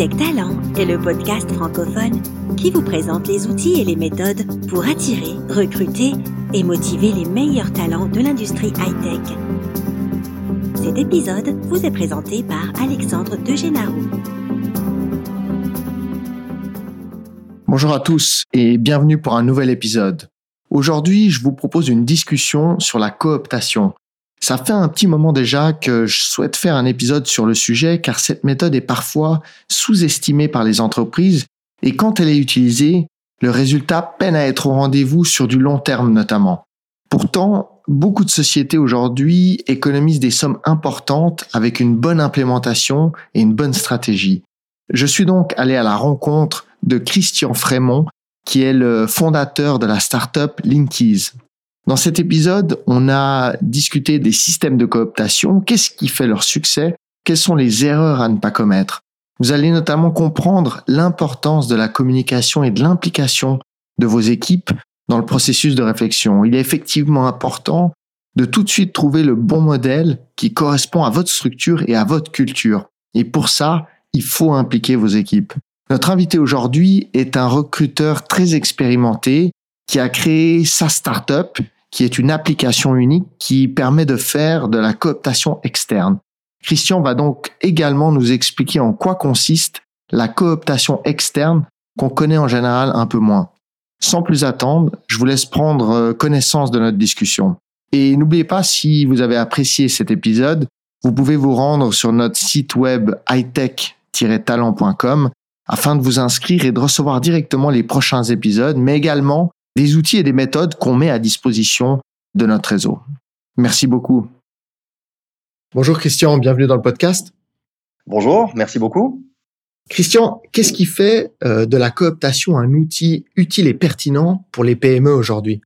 Hightech Talent est le podcast francophone qui vous présente les outils et les méthodes pour attirer, recruter et motiver les meilleurs talents de l'industrie high-tech. Cet épisode vous est présenté par Alexandre Degénaro. Bonjour à tous et bienvenue pour un nouvel épisode. Aujourd'hui, je vous propose une discussion sur la cooptation, ça fait un petit moment déjà que je souhaite faire un épisode sur le sujet car cette méthode est parfois sous-estimée par les entreprises et quand elle est utilisée, le résultat peine à être au rendez-vous sur du long terme notamment. Pourtant, beaucoup de sociétés aujourd'hui économisent des sommes importantes avec une bonne implémentation et une bonne stratégie. Je suis donc allé à la rencontre de Christian Frémont, qui est le fondateur de la startup Linkies. Dans cet épisode, on a discuté des systèmes de cooptation, qu'est-ce qui fait leur succès, quelles sont les erreurs à ne pas commettre? Vous allez notamment comprendre l'importance de la communication et de l'implication de vos équipes dans le processus de réflexion. Il est effectivement important de tout de suite trouver le bon modèle qui correspond à votre structure et à votre culture. Et pour ça, il faut impliquer vos équipes. Notre invité aujourd'hui est un recruteur très expérimenté qui a créé sa startup, qui est une application unique qui permet de faire de la cooptation externe. Christian va donc également nous expliquer en quoi consiste la cooptation externe qu'on connaît en général un peu moins. Sans plus attendre, je vous laisse prendre euh, connaissance de notre discussion. Et n'oubliez pas, si vous avez apprécié cet épisode, vous pouvez vous rendre sur notre site web hightech-talent.com afin de vous inscrire et de recevoir directement les prochains épisodes, mais également des outils et des méthodes qu'on met à disposition de notre réseau. Merci beaucoup. Bonjour Christian, bienvenue dans le podcast. Bonjour, merci beaucoup. Christian, qu'est-ce qui fait euh, de la cooptation un outil utile et pertinent pour les PME aujourd'hui?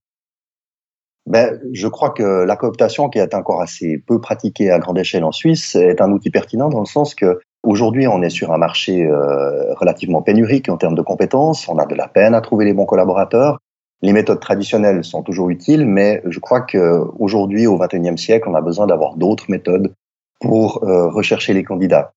Ben, je crois que la cooptation, qui est encore assez peu pratiquée à grande échelle en Suisse, est un outil pertinent dans le sens que aujourd'hui, on est sur un marché euh, relativement pénurique en termes de compétences. On a de la peine à trouver les bons collaborateurs les méthodes traditionnelles sont toujours utiles, mais je crois qu'aujourd'hui, au XXIe siècle, on a besoin d'avoir d'autres méthodes pour euh, rechercher les candidats.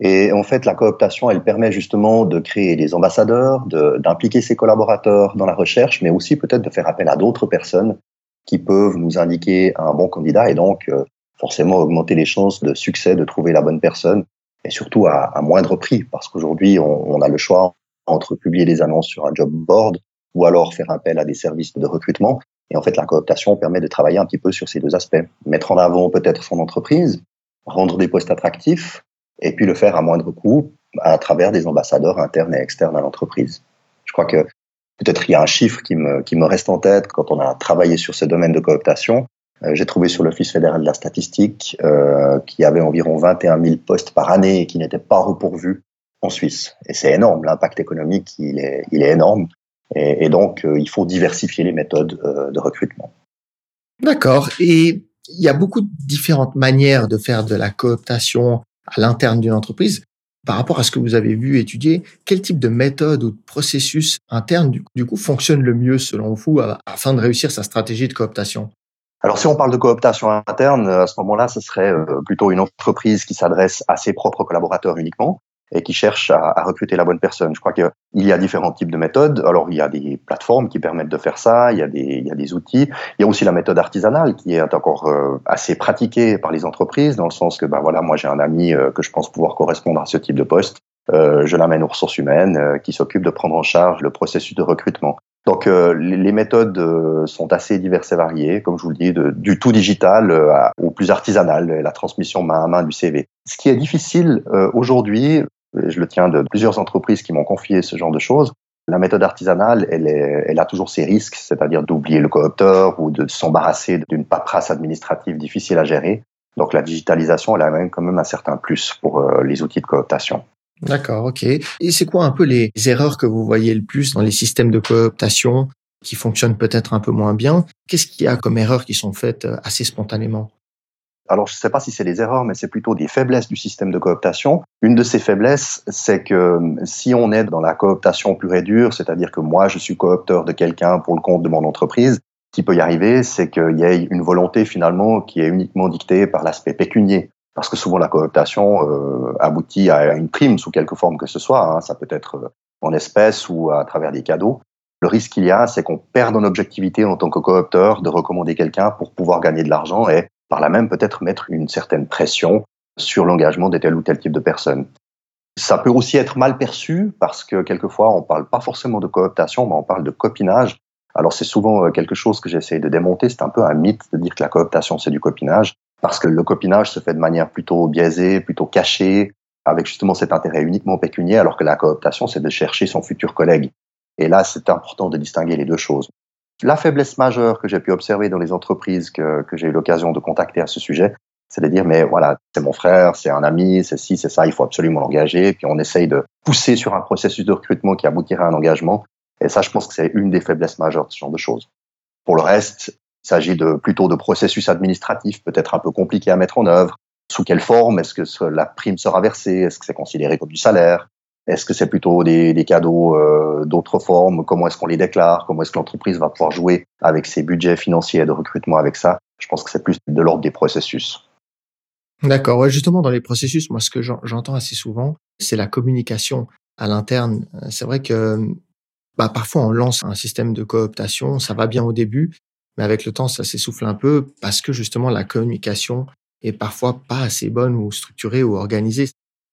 Et en fait, la cooptation, elle permet justement de créer des ambassadeurs, d'impliquer ses collaborateurs dans la recherche, mais aussi peut-être de faire appel à d'autres personnes qui peuvent nous indiquer un bon candidat et donc euh, forcément augmenter les chances de succès de trouver la bonne personne et surtout à, moindre prix parce qu'aujourd'hui, on, a le choix entre publier des annonces sur un job board ou alors faire appel à des services de recrutement. Et en fait, la cooptation permet de travailler un petit peu sur ces deux aspects. Mettre en avant peut-être son entreprise, rendre des postes attractifs, et puis le faire à moindre coût à travers des ambassadeurs internes et externes à l'entreprise. Je crois que peut-être il y a un chiffre qui me, qui me reste en tête quand on a travaillé sur ce domaine de cooptation. Euh, J'ai trouvé sur l'Office fédéral de la statistique euh, qu'il y avait environ 21 000 postes par année qui n'étaient pas repourvus en Suisse. Et c'est énorme, l'impact économique, il est, il est énorme. Et, et donc, euh, il faut diversifier les méthodes euh, de recrutement. D'accord. Et il y a beaucoup de différentes manières de faire de la cooptation à l'interne d'une entreprise. Par rapport à ce que vous avez vu étudier, quel type de méthode ou de processus interne du, du coup fonctionne le mieux selon vous afin de réussir sa stratégie de cooptation? Alors si on parle de cooptation interne, à ce moment-là, ce serait euh, plutôt une entreprise qui s'adresse à ses propres collaborateurs uniquement et qui cherchent à, à, recruter la bonne personne. Je crois qu'il y a différents types de méthodes. Alors, il y a des plateformes qui permettent de faire ça, il y a des, il y a des outils. Il y a aussi la méthode artisanale qui est encore euh, assez pratiquée par les entreprises, dans le sens que, ben voilà, moi j'ai un ami euh, que je pense pouvoir correspondre à ce type de poste. Euh, je l'amène aux ressources humaines euh, qui s'occupe de prendre en charge le processus de recrutement. Donc euh, les méthodes euh, sont assez diverses et variées, comme je vous le dis, de, du tout digital au plus artisanal, la transmission main à main du CV. Ce qui est difficile aujourd'hui, je le tiens de plusieurs entreprises qui m'ont confié ce genre de choses. La méthode artisanale, elle, est, elle a toujours ses risques, c'est-à-dire d'oublier le coopteur ou de s'embarrasser d'une paperasse administrative difficile à gérer. Donc la digitalisation, elle a quand même un certain plus pour euh, les outils de cooptation. D'accord, ok. Et c'est quoi un peu les erreurs que vous voyez le plus dans les systèmes de cooptation qui fonctionnent peut-être un peu moins bien? Qu'est-ce qu'il y a comme erreurs qui sont faites euh, assez spontanément? Alors je ne sais pas si c'est des erreurs, mais c'est plutôt des faiblesses du système de cooptation. Une de ces faiblesses, c'est que si on est dans la cooptation pure et dure, c'est-à-dire que moi je suis coopteur de quelqu'un pour le compte de mon entreprise, ce qui peut y arriver, c'est qu'il y ait une volonté finalement qui est uniquement dictée par l'aspect pécunier. parce que souvent la cooptation euh, aboutit à une prime sous quelque forme que ce soit. Hein. Ça peut être euh, en espèces ou à travers des cadeaux. Le risque qu'il y a, c'est qu'on perde en objectivité en tant que coopteur de recommander quelqu'un pour pouvoir gagner de l'argent et par là même peut-être mettre une certaine pression sur l'engagement de tel ou tel type de personne. Ça peut aussi être mal perçu parce que quelquefois on parle pas forcément de cooptation, mais on parle de copinage. Alors c'est souvent euh, quelque chose que j'essaie de démonter. C'est un peu un mythe de dire que la cooptation c'est du copinage parce que le copinage se fait de manière plutôt biaisée, plutôt cachée, avec justement cet intérêt uniquement pécuniaire, alors que la cooptation c'est de chercher son futur collègue. Et là c'est important de distinguer les deux choses. La faiblesse majeure que j'ai pu observer dans les entreprises que, j'ai eu l'occasion de contacter à ce sujet, c'est de dire mais voilà c'est mon frère, c'est un ami, c'est ci, c'est ça, il faut absolument l'engager. Puis on essaye de pousser sur un processus de recrutement qui aboutirait à un engagement. Et ça, je pense que c'est une des faiblesses majeures de ce genre de choses. Pour le reste, il s'agit de plutôt de processus administratifs peut-être un peu compliqués à mettre en œuvre. Sous quelle forme? Est-ce que la prime sera versée? Est-ce que c'est considéré comme du salaire? Est-ce que c'est plutôt des, cadeaux euh, d'autres formes? Comment est-ce qu'on les déclare? Comment est-ce que l'entreprise va pouvoir jouer avec ses budgets financiers de recrutement avec ça? Je pense que c'est plus de l'ordre des processus. D'accord. Ouais, justement, dans les processus, moi, ce que j'entends assez souvent, c'est la communication à l'interne. C'est vrai que bah, parfois, on lance un système de cooptation, ça va bien au début, mais avec le temps, ça s'essouffle un peu parce que justement, la communication est parfois pas assez bonne ou structurée ou organisée.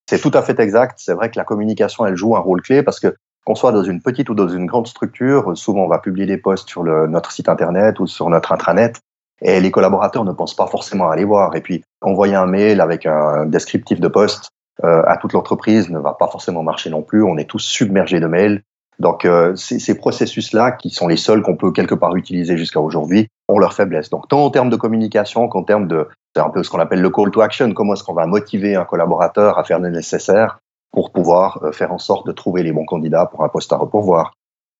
C'est tout à fait exact. C'est vrai que la communication, elle joue un rôle clé parce que qu'on soit dans une petite ou dans une grande structure, souvent on va publier des posts sur le, notre site internet ou sur notre intranet et les collaborateurs ne pensent pas forcément à aller voir. Et puis, envoyer un mail avec un descriptif de poste euh, à toute l'entreprise ne va pas forcément marcher non plus. On est tous submergés de mails. Donc, euh, ces processus-là, qui sont les seuls qu'on peut quelque part utiliser jusqu'à aujourd'hui, ont leur faiblesse. Donc, tant en termes de communication qu'en termes de, c'est un peu ce qu'on appelle le call to action. Comment est-ce qu'on va motiver un collaborateur à faire le nécessaire pour pouvoir euh, faire en sorte de trouver les bons candidats pour un poste à repourvoir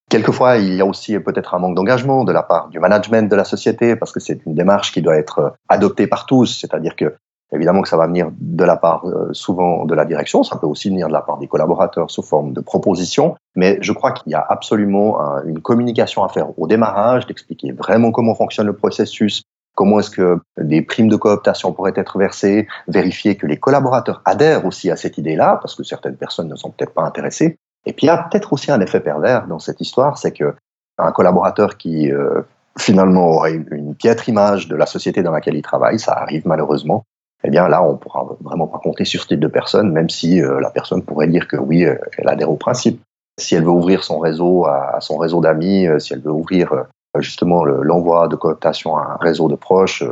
Quelquefois, il y a aussi peut-être un manque d'engagement de la part du management de la société, parce que c'est une démarche qui doit être adoptée par tous, c'est-à-dire que évidemment que ça va venir de la part euh, souvent de la direction, ça peut aussi venir de la part des collaborateurs sous forme de propositions, mais je crois qu'il y a absolument une communication à faire au démarrage, d'expliquer vraiment comment fonctionne le processus, comment est-ce que des primes de cooptation pourraient être versées, vérifier que les collaborateurs adhèrent aussi à cette idée-là, parce que certaines personnes ne sont peut-être pas intéressées, et puis il y a peut-être aussi un effet pervers dans cette histoire, c'est que un collaborateur qui euh, finalement aurait une, piètre image de la société dans laquelle il travaille, ça arrive malheureusement. Eh bien là, on pourra vraiment pas compter sur ce type de personne, même si euh, la personne pourrait dire que oui, euh, elle adhère au principe. Si elle veut ouvrir son réseau à, son réseau d'amis, si elle veut ouvrir justement l'envoi de cooptation à un réseau de proches,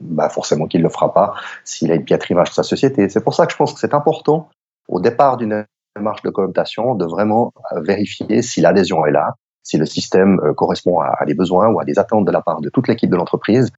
bah forcément qu'il ne le fera pas s'il a une piètre image de sa société. C'est pour ça que je pense que c'est important au départ d'une démarche de cooptation de vraiment euh, vérifier si l'adhésion est là, si le système euh, correspond à, des besoins ou à des attentes de la part de toute l'équipe de l'entreprise.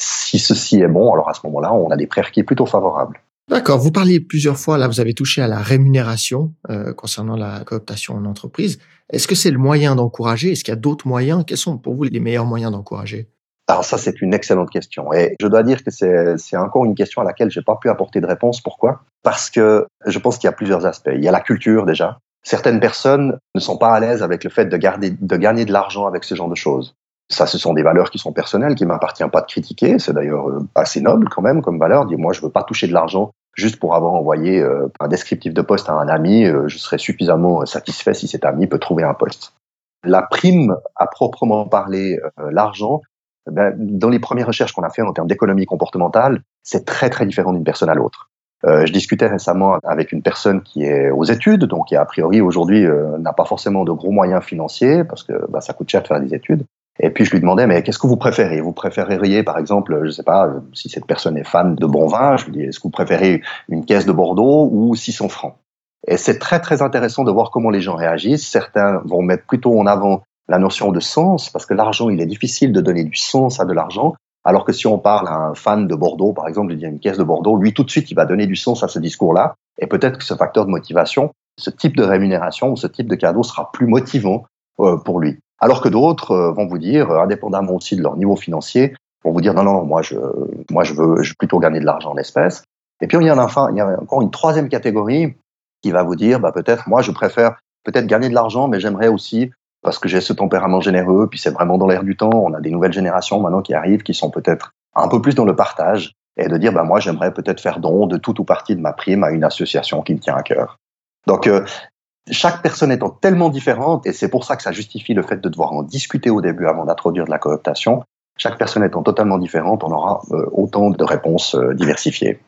Si ceci est bon, alors à ce moment-là, on a des prérequis plutôt favorables. D'accord. Vous parliez plusieurs fois, là, vous avez touché à la rémunération euh, concernant la cooptation en entreprise. Est-ce que c'est le moyen d'encourager? Est-ce qu'il y a d'autres moyens? Quels sont pour vous les meilleurs moyens d'encourager? Alors ça, c'est une excellente question. Et je dois dire que c'est encore une question à laquelle j'ai pas pu apporter de réponse. Pourquoi? Parce que je pense qu'il y a plusieurs aspects. Il y a la culture déjà. Certaines personnes ne sont pas à l'aise avec le fait de, garder, de gagner de l'argent avec ce genre de choses. Ça, ce sont des valeurs qui sont personnelles, qui m'appartient pas de critiquer. C'est d'ailleurs euh, assez noble quand même comme valeur. Dire moi, je veux pas toucher de l'argent juste pour avoir envoyé euh, un descriptif de poste à un ami. Euh, je serais suffisamment satisfait si cet ami peut trouver un poste. La prime, à proprement parler, l'argent, ben, dans les premières recherches qu'on a fait en termes d'économie comportementale, c'est très très différent d'une personne à l'autre. Euh, je discutais récemment avec une personne qui est aux études, donc qui a priori aujourd'hui euh, n'a pas forcément de gros moyens financiers parce que bah, ça coûte cher de faire des études. Et puis je lui demandais mais qu'est-ce que vous préférez? Vous préféreriez par exemple, je sais pas, si cette personne est fan de bon vin, je lui dis est-ce que vous préférez une caisse de Bordeaux ou 600 francs? Et c'est très très intéressant de voir comment les gens réagissent. Certains vont mettre plutôt en avant la notion de sens, parce que l'argent, il est difficile de donner du sens à de l'argent, alors que si on parle à un fan de Bordeaux, par exemple, il y a une caisse de Bordeaux, lui, tout de suite, il va donner du sens à ce discours-là, et peut-être que ce facteur de motivation, ce type de rémunération ou ce type de cadeau sera plus motivant euh, pour lui. Alors que d'autres euh, vont vous dire, euh, indépendamment aussi de leur niveau financier, vont vous dire non, non, moi, je, moi, je veux, je plutôt gagner de l'argent en espèces. Et puis, il y, a enfin, il y a encore une troisième catégorie qui va vous dire, bah, peut-être, moi, je préfère peut-être gagner de l'argent, mais j'aimerais aussi parce que j'ai ce tempérament généreux, puis c'est vraiment dans l'air du temps. On a des nouvelles générations maintenant qui arrivent, qui sont peut-être un peu plus dans le partage. et de dire, bah, moi, j'aimerais peut-être faire don de tout ou partie de ma prime à une association qui me tient à cœur. Donc, euh, chaque personne étant tellement différente, et c'est pour ça que ça justifie le fait de devoir en discuter au début avant d'introduire de la cooptation, chaque personne étant totalement différente, on aura euh, autant de réponses euh, diversifiées.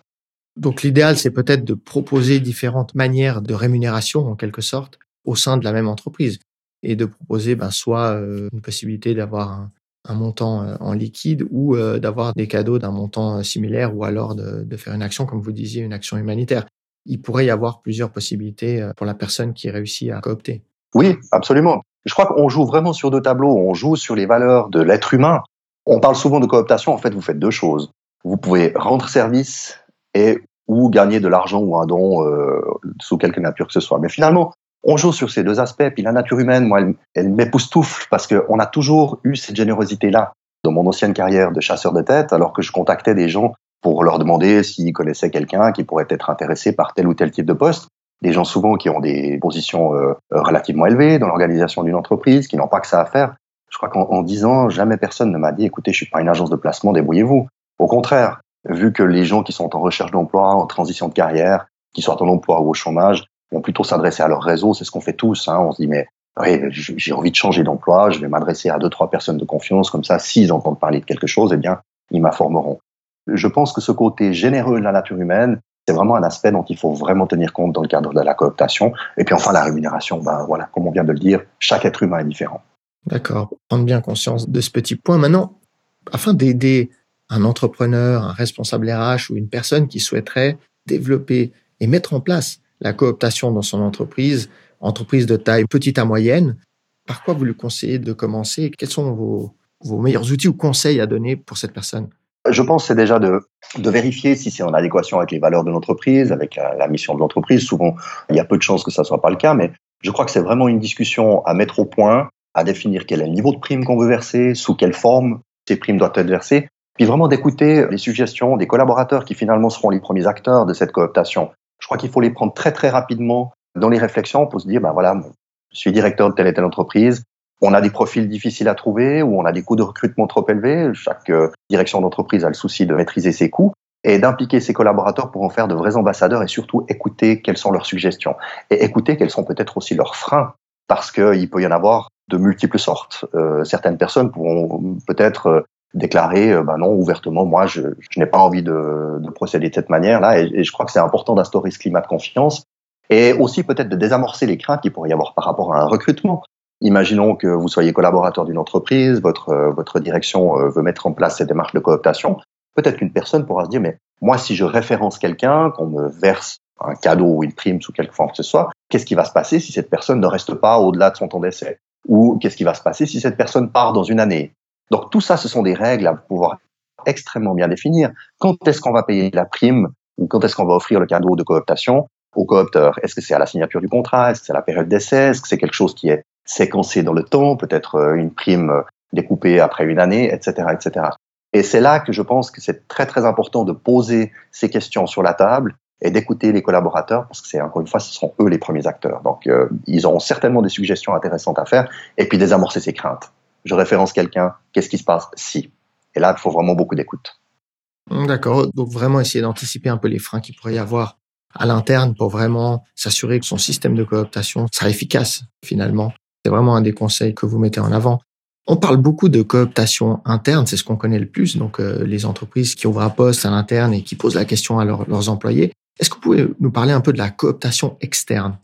Donc l'idéal, c'est peut-être de proposer différentes manières de rémunération, en quelque sorte, au sein de la même entreprise, et de proposer ben, soit une possibilité d'avoir un, montant euh, en liquide ou euh, d'avoir des cadeaux d'un montant euh, similaire ou alors de, faire une action, comme vous disiez, une action humanitaire. Il pourrait y avoir plusieurs possibilités pour la personne qui réussit à coopter. Oui, absolument. Je crois qu'on joue vraiment sur deux tableaux. On joue sur les valeurs de l'être humain. On parle souvent de cooptation. En fait, vous faites deux choses. Vous pouvez rendre service et ou gagner de l'argent ou un don sous quelque nature que ce soit. Mais finalement, on joue sur ces deux aspects. Puis la nature humaine, moi, elle, elle m'époustoufle parce qu'on a toujours eu cette générosité-là dans mon ancienne carrière de chasseur de tête, alors que je contactais des gens pour leur demander s'ils connaissaient quelqu'un qui pourrait être intéressé par tel ou tel type de poste. Des gens souvent qui ont des positions euh, relativement élevées dans l'organisation d'une entreprise, qui n'ont pas que ça à faire. Je crois qu'en dix ans, jamais personne ne m'a dit, écoutez, je suis pas une agence de placement, débrouillez-vous. Au contraire, vu que les gens qui sont en recherche d'emploi, en transition de carrière, qui soient en emploi ou au chômage, vont plutôt s'adresser à leur réseau. C'est ce qu'on fait tous. Hein. On se dit, mais oui, j'ai envie de changer d'emploi, je vais m'adresser à deux, trois personnes de confiance. Comme ça, s'ils entendent parler de quelque chose, eh bien, ils m'informeront. Je pense que ce côté généreux de la nature humaine, c'est vraiment un aspect dont il faut vraiment tenir compte dans le cadre de la cooptation. Et puis enfin, la rémunération, ben voilà, comme on vient de le dire, chaque être humain est différent. D'accord. Prendre bien conscience de ce petit point. Maintenant, afin d'aider un entrepreneur, un responsable RH ou une personne qui souhaiterait développer et mettre en place la cooptation dans son entreprise, entreprise de taille petite à moyenne, par quoi vous lui conseillez de commencer? Quels sont vos, meilleurs outils ou conseils à donner pour cette personne? Je pense c'est déjà de, vérifier si c'est en adéquation avec les valeurs de l'entreprise, avec la, mission de l'entreprise. Souvent, il y a peu de chances que ça soit pas le cas, mais je crois que c'est vraiment une discussion à mettre au point, à définir quel est le niveau de prime qu'on veut verser, sous quelle forme ces primes doivent être versées, puis vraiment d'écouter les suggestions des collaborateurs qui finalement seront les premiers acteurs de cette cooptation. Je crois qu'il faut les prendre très très rapidement dans les réflexions pour se dire, ben voilà, je suis directeur de telle et telle entreprise, on a des profils difficiles à trouver ou on a des coûts de recrutement trop élevés. Chaque euh, direction d'entreprise a le souci de maîtriser ses coûts et d'impliquer ses collaborateurs pour en faire de vrais ambassadeurs et surtout écouter quelles sont leurs suggestions et écouter quels sont peut-être aussi leurs freins parce qu'il peut y en avoir de multiples sortes. Euh, certaines personnes pourront peut-être euh, déclarer bah non ouvertement moi je, n'ai pas envie de, de, procéder de cette manière là et, je crois que c'est important d'instaurer ce climat de confiance et aussi peut-être de désamorcer les craintes qu'il pourrait y avoir par rapport à un recrutement. Imaginons que vous soyez collaborateur d'une entreprise, votre euh, votre direction euh, veut mettre en place cette démarche de cooptation. Peut-être qu'une personne pourra se dire mais moi si je référence quelqu'un, qu'on me verse un cadeau ou une prime sous quelque forme que ce soit, qu'est-ce qui va se passer si cette personne ne reste pas au-delà de son temps d'essai? Ou qu'est-ce qui va se passer si cette personne part dans une année? Donc tout ça, ce sont des règles à pouvoir extrêmement bien définir. Quand est-ce qu'on va payer la prime ou quand est-ce qu'on va offrir le cadeau de cooptation au coopteur? Est-ce que c'est à la signature du contrat? Est-ce que c'est à la période d'essai? Est-ce que c'est quelque chose qui est séquencé dans le temps Peut-être euh, une prime euh, découpée après une année, etc., etc. Et c'est là que je pense que c'est très très important de poser ces questions sur la table et d'écouter les collaborateurs parce que c'est encore une fois ce sont eux les premiers acteurs. Donc euh, ils auront certainement des suggestions intéressantes à faire et puis désamorcer ces craintes je référence quelqu'un, qu'est-ce qui se passe si? Et là, il faut vraiment beaucoup d'écoute. D'accord. Donc vraiment essayer d'anticiper un peu les freins qu'il pourrait y avoir à l'interne pour vraiment s'assurer que son système de cooptation sera efficace finalement. C'est vraiment un des conseils que vous mettez en avant. On parle beaucoup de cooptation interne, c'est ce qu'on connaît le plus, donc euh, les entreprises qui ouvrent un poste à l'interne et qui posent la question à leurs employés. Est-ce que vous pouvez nous parler un peu de la cooptation externe?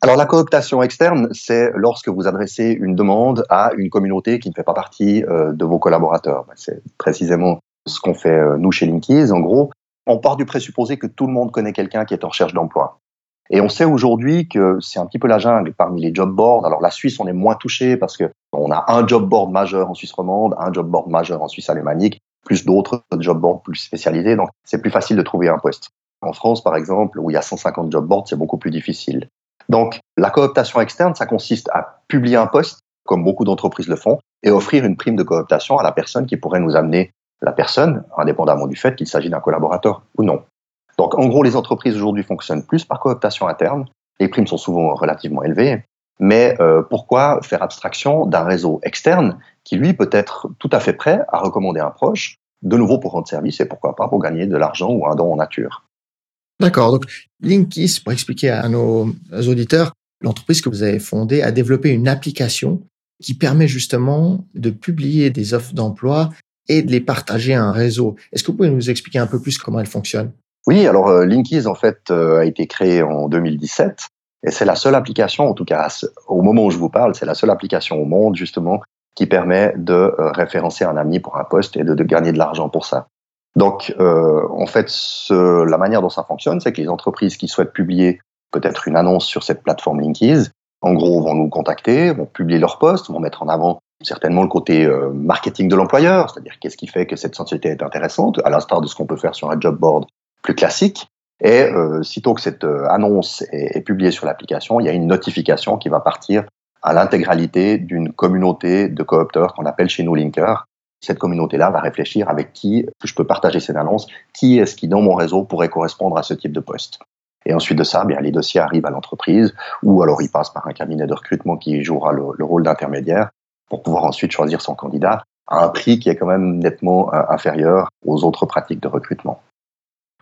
Alors la cooptation externe, c'est lorsque vous adressez une demande à une communauté qui ne fait pas partie euh, de vos collaborateurs. Ben, c'est précisément ce qu'on fait euh, nous chez Linkies. En gros, on part du présupposé que tout le monde connaît quelqu'un qui est en recherche d'emploi. Et on sait aujourd'hui que c'est un petit peu la jungle parmi les job boards. Alors la Suisse, on est moins touché parce que on a un job board majeur en Suisse romande, un job board majeur en Suisse alémanique, plus d'autres job boards plus spécialisés. Donc c'est plus facile de trouver un poste. En France, par exemple, où il y a 150 job boards, c'est beaucoup plus difficile. Donc, la cooptation externe, ça consiste à publier un poste, comme beaucoup d'entreprises le font, et offrir une prime de cooptation à la personne qui pourrait nous amener la personne, indépendamment du fait qu'il s'agit d'un collaborateur ou non. Donc, en gros, les entreprises aujourd'hui fonctionnent plus par cooptation interne. Les primes sont souvent relativement élevées. Mais euh, pourquoi faire abstraction d'un réseau externe qui, lui, peut être tout à fait prêt à recommander un proche de nouveau pour rendre service et pourquoi pas pour gagner de l'argent ou un don en nature? D'accord. Donc, Linkis, pour expliquer à nos auditeurs, l'entreprise que vous avez fondée a développé une application qui permet justement de publier des offres d'emploi et de les partager à un réseau. Est-ce que vous pouvez nous expliquer un peu plus comment elle fonctionne? Oui, alors euh, Linkies en fait euh, a été créé en 2017 et c'est la seule application, en tout cas au moment où je vous parle, c'est la seule application au monde justement qui permet de euh, référencer un ami pour un poste et de, gagner de l'argent pour ça. Donc, euh, en fait, la manière dont ça fonctionne, c'est que les entreprises qui souhaitent publier peut-être une annonce sur cette plateforme Linkies, en gros, vont nous contacter, vont publier leur poste, vont mettre en avant certainement le côté marketing de l'employeur, c'est-à-dire qu'est-ce qui fait que cette société est intéressante, à l'instar de ce qu'on peut faire sur un job board plus classique. Et euh, sitôt que cette euh, annonce est, est, publiée sur l'application, il y a une notification qui va partir à l'intégralité d'une communauté de coopteurs qu'on appelle chez nous linkers. Cette communauté-là va réfléchir avec qui je peux partager cette annonce, qui est-ce qui dans mon réseau pourrait correspondre à ce type de poste. Et ensuite de ça, bien, les dossiers arrivent à l'entreprise ou alors ils passent par un cabinet de recrutement qui jouera le, le rôle d'intermédiaire pour pouvoir ensuite choisir son candidat à un prix qui est quand même nettement euh, inférieur aux autres pratiques de recrutement.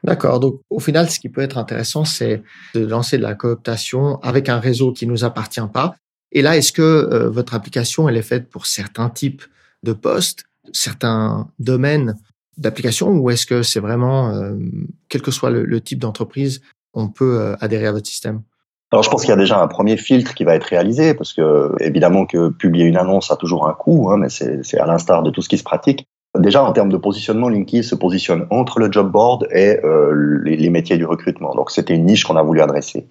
D'accord. Donc, au final, ce qui peut être intéressant, c'est de lancer de la cooptation avec un réseau qui nous appartient pas. Et là, est-ce que euh, votre application, elle est faite pour certains types de postes, certains domaines d'application, ou est-ce que c'est vraiment, euh, quel que soit le, type d'entreprise, on peut euh, adhérer à votre système? Alors, je pense qu'il y a déjà un premier filtre qui va être réalisé, parce que évidemment que publier une annonce a toujours un coût, hein, mais c'est à l'instar de tout ce qui se pratique. Déjà, en termes de positionnement, Linky se positionne entre le job board et euh, les, métiers du recrutement. Donc, c'était une niche qu'on a voulu adresser.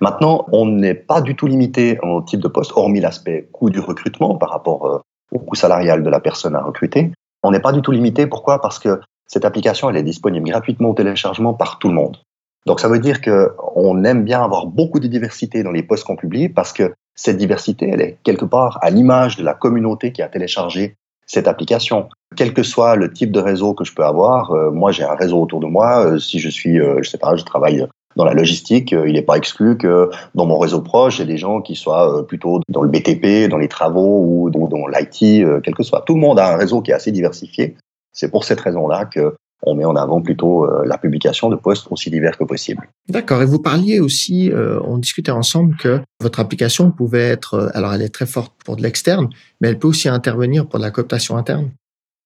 Maintenant, on n'est pas du tout limité en type de poste, hormis l'aspect coût du recrutement par rapport euh, au coût salarial de la personne à recruter. On n'est pas du tout limité. Pourquoi? Parce que cette application, elle est disponible gratuitement au téléchargement par tout le monde. Donc ça veut dire que on aime bien avoir beaucoup de diversité dans les posts qu'on publie parce que cette diversité, elle est quelque part à l'image de la communauté qui a téléchargé cette application. Quel que soit le type de réseau que je peux avoir, euh, moi j'ai un réseau autour de moi. Euh, si je suis, euh, je sais pas, je travaille dans la logistique, il n'est pas exclu que dans mon réseau proche, ait des gens qui soient plutôt dans le BTP, dans les travaux ou dans l'IT, quel que soit. Tout le monde a un réseau qui est assez diversifié. C'est pour cette raison-là que on met en avant plutôt euh, la publication de posts aussi divers que possible. D'accord. Et vous parliez aussi, euh, on discutait ensemble que votre application pouvait être, euh, alors elle est très forte pour de l'externe, mais elle peut aussi intervenir pour de la cooptation interne.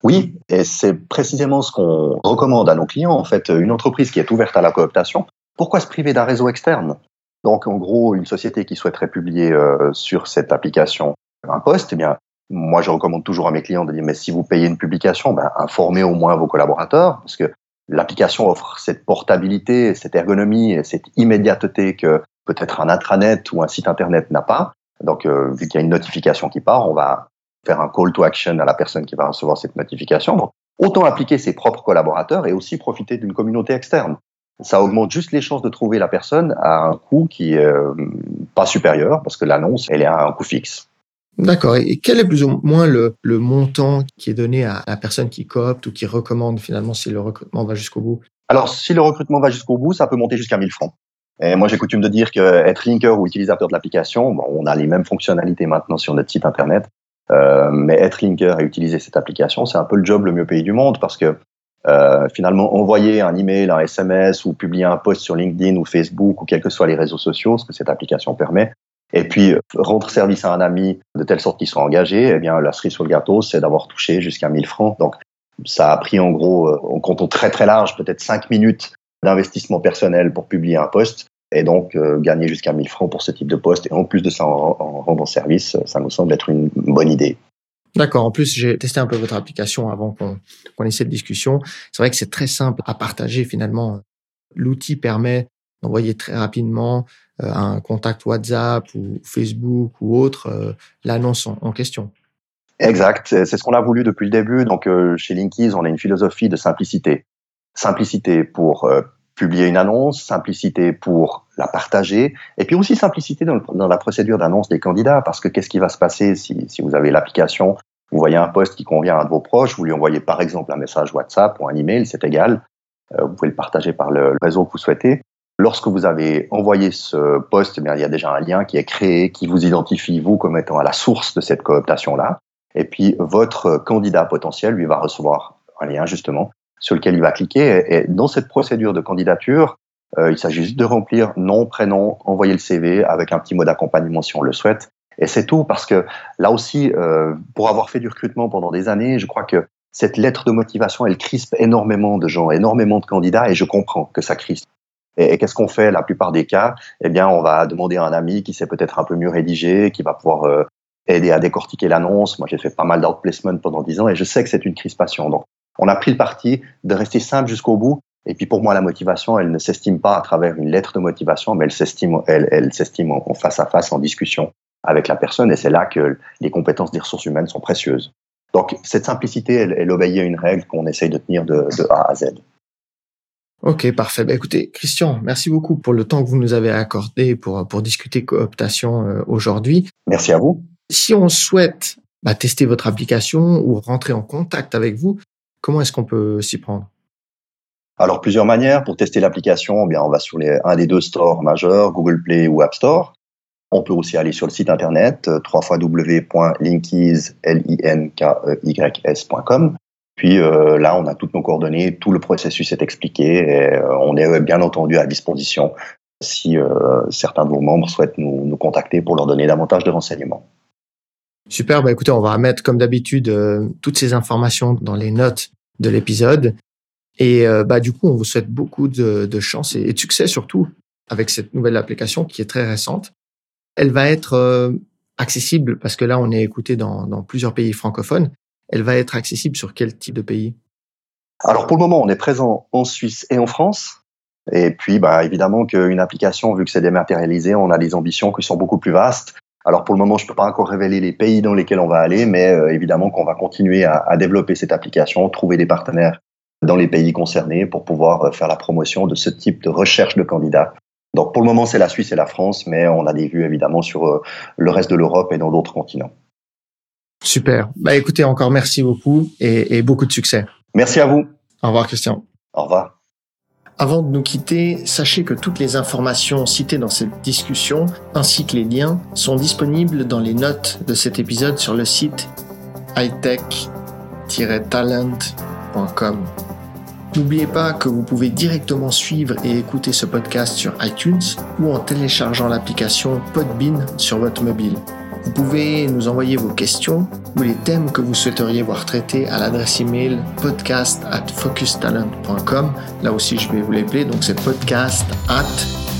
Oui, et c'est précisément ce qu'on recommande à nos clients. En fait, une entreprise qui est ouverte à la cooptation, pourquoi se priver d'un réseau externe? Donc, en gros, une société qui souhaiterait publier euh, sur cette application un poste, eh bien, moi, je recommande toujours à mes clients de dire, mais si vous payez une publication, ben, informez au moins vos collaborateurs, parce que l'application offre cette portabilité, cette ergonomie, cette immédiateté que peut-être un intranet ou un site internet n'a pas. Donc, euh, vu qu'il y a une notification qui part, on va faire un call to action à la personne qui va recevoir cette notification. Autant appliquer ses propres collaborateurs et aussi profiter d'une communauté externe. Ça augmente juste les chances de trouver la personne à un coût qui est euh, pas supérieur, parce que l'annonce, elle est à un coût fixe. D'accord. Et quel est plus ou moins le, montant qui est donné à la personne qui coopte ou qui recommande finalement si le recrutement va jusqu'au bout? Alors, si le recrutement va jusqu'au bout, ça peut monter jusqu'à 1000 francs. Et moi, j'ai coutume de dire qu'être linker ou utilisateur de l'application, bon, on a les mêmes fonctionnalités maintenant sur notre site internet, euh, mais être linker et utiliser cette application, c'est un peu le job le mieux payé du monde parce que euh, finalement, envoyer un email, un SMS ou publier un post sur LinkedIn ou Facebook ou quels que soient les réseaux sociaux, ce que cette application permet, et puis rendre service à un ami de telle sorte qu'il soit engagé, eh bien la cerise sur le gâteau, c'est d'avoir touché jusqu'à 1000 francs. Donc ça a pris en gros, euh, en comptant très très large, peut-être 5 minutes d'investissement personnel pour publier un poste et donc euh, gagner jusqu'à 1000 francs pour ce type de poste. Et en plus de ça, en, en rendant service, ça nous semble être une bonne idée. D'accord. En plus, j'ai testé un peu votre application avant qu'on qu ait cette discussion. C'est vrai que c'est très simple à partager finalement. L'outil permet d'envoyer très rapidement euh, un contact WhatsApp ou Facebook ou autre euh, l'annonce en, question. Exact, c'est ce qu'on a voulu depuis le début. Donc euh, chez Linkies, on a une philosophie de simplicité. Simplicité pour publier une annonce, simplicité pour la partager, et puis aussi simplicité dans, la procédure d'annonce des candidats, parce que qu'est-ce qui va se passer si, vous avez l'application, vous voyez un poste qui convient à un de vos proches, vous lui envoyez par exemple un message WhatsApp ou un email, c'est égal, vous pouvez le partager par le réseau que vous souhaitez. Lorsque vous avez envoyé ce poste, eh bien, il y a déjà un lien qui est créé, qui vous identifie, vous, comme étant à la source de cette cooptation-là. Et puis, votre candidat potentiel, lui, va recevoir un lien justement, sur lequel il va cliquer. Et, dans cette procédure de candidature, euh, il s'agit juste de remplir nom, prénom, envoyer le CV avec un petit mot d'accompagnement si on le souhaite. Et c'est tout parce que là aussi, euh, pour avoir fait du recrutement pendant des années, je crois que cette lettre de motivation, elle crispe énormément de gens, énormément de candidats, et je comprends que ça crispe. Et, qu'est-ce qu'on fait la plupart des cas? Eh bien, on va demander à un ami qui sait peut-être un peu mieux rédiger, qui va pouvoir euh, aider à décortiquer l'annonce. Moi, j'ai fait pas mal d'outplacement pendant dix ans, et je sais que c'est une crispation. Donc, on a pris le parti de rester simple jusqu'au bout. Et puis pour moi, la motivation, elle ne s'estime pas à travers une lettre de motivation, mais elle s'estime, elle, elle s'estime en face à face, en discussion avec la personne. Et c'est là que les compétences des ressources humaines sont précieuses. Donc cette simplicité, elle, obéit à une règle qu'on essaye de tenir de, A à Z. Ok, parfait. Bah, écoutez, Christian, merci beaucoup pour le temps que vous nous avez accordé pour, pour discuter cooptation euh, aujourd'hui. Merci à vous. Si on souhaite bah, tester votre application ou rentrer en contact avec vous, comment est-ce qu'on peut s'y prendre? Alors plusieurs manières pour tester l'application. Eh bien, on va sur les, un des deux stores majeurs, Google Play ou App Store. On peut aussi aller sur le site internet euh, www.linkeys.com. Puis euh, là, on a toutes nos coordonnées, tout le processus est expliqué et euh, on est bien entendu à disposition si certains de vos membres souhaitent nous, contacter pour leur donner davantage de renseignements. Super, bah écoutez, on va mettre comme d'habitude toutes ces informations dans les notes de l'épisode. Et bah du coup, on vous souhaite beaucoup de, de chance et de succès surtout avec cette nouvelle application qui est très récente elle va être euh, accessible, parce que là, on est écouté dans, dans plusieurs pays francophones, elle va être accessible sur quel type de pays? Alors pour le moment, on est présent en Suisse et en France. Et puis, bah, évidemment qu'une application, vu que c'est dématérialisé, on a des ambitions qui sont beaucoup plus vastes. Alors pour le moment, je ne peux pas encore révéler les pays dans lesquels on va aller, mais euh, évidemment qu'on va continuer à, développer cette application, trouver des partenaires dans les pays concernés pour pouvoir euh, faire la promotion de ce type de recherche de candidats donc pour le moment, c'est la Suisse et la France, mais on a des vues évidemment sur euh, le reste de l'Europe et dans d'autres continents. Super. Bah écoutez, encore merci beaucoup et, et beaucoup de succès. Merci à vous. Au revoir, Christian. Au revoir. Avant de nous quitter, sachez que toutes les informations citées dans cette discussion, ainsi que les liens, sont disponibles dans les notes de cet épisode sur le site hightech-talent.com. N'oubliez pas que vous pouvez directement suivre et écouter ce podcast sur iTunes ou en téléchargeant l'application Podbean sur votre mobile. Vous pouvez nous envoyer vos questions ou les thèmes que vous souhaiteriez voir traités à l'adresse email podcast at focustalent.com. Là aussi, je vais vous l'appeler. Donc, c'est podcast at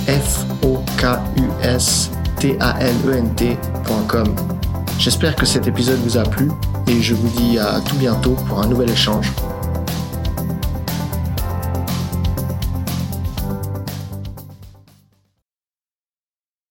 F-O-K-U-S-T-A-L-E-N-T.com. J'espère que cet épisode vous a plu et je vous dis à tout bientôt pour un nouvel échange.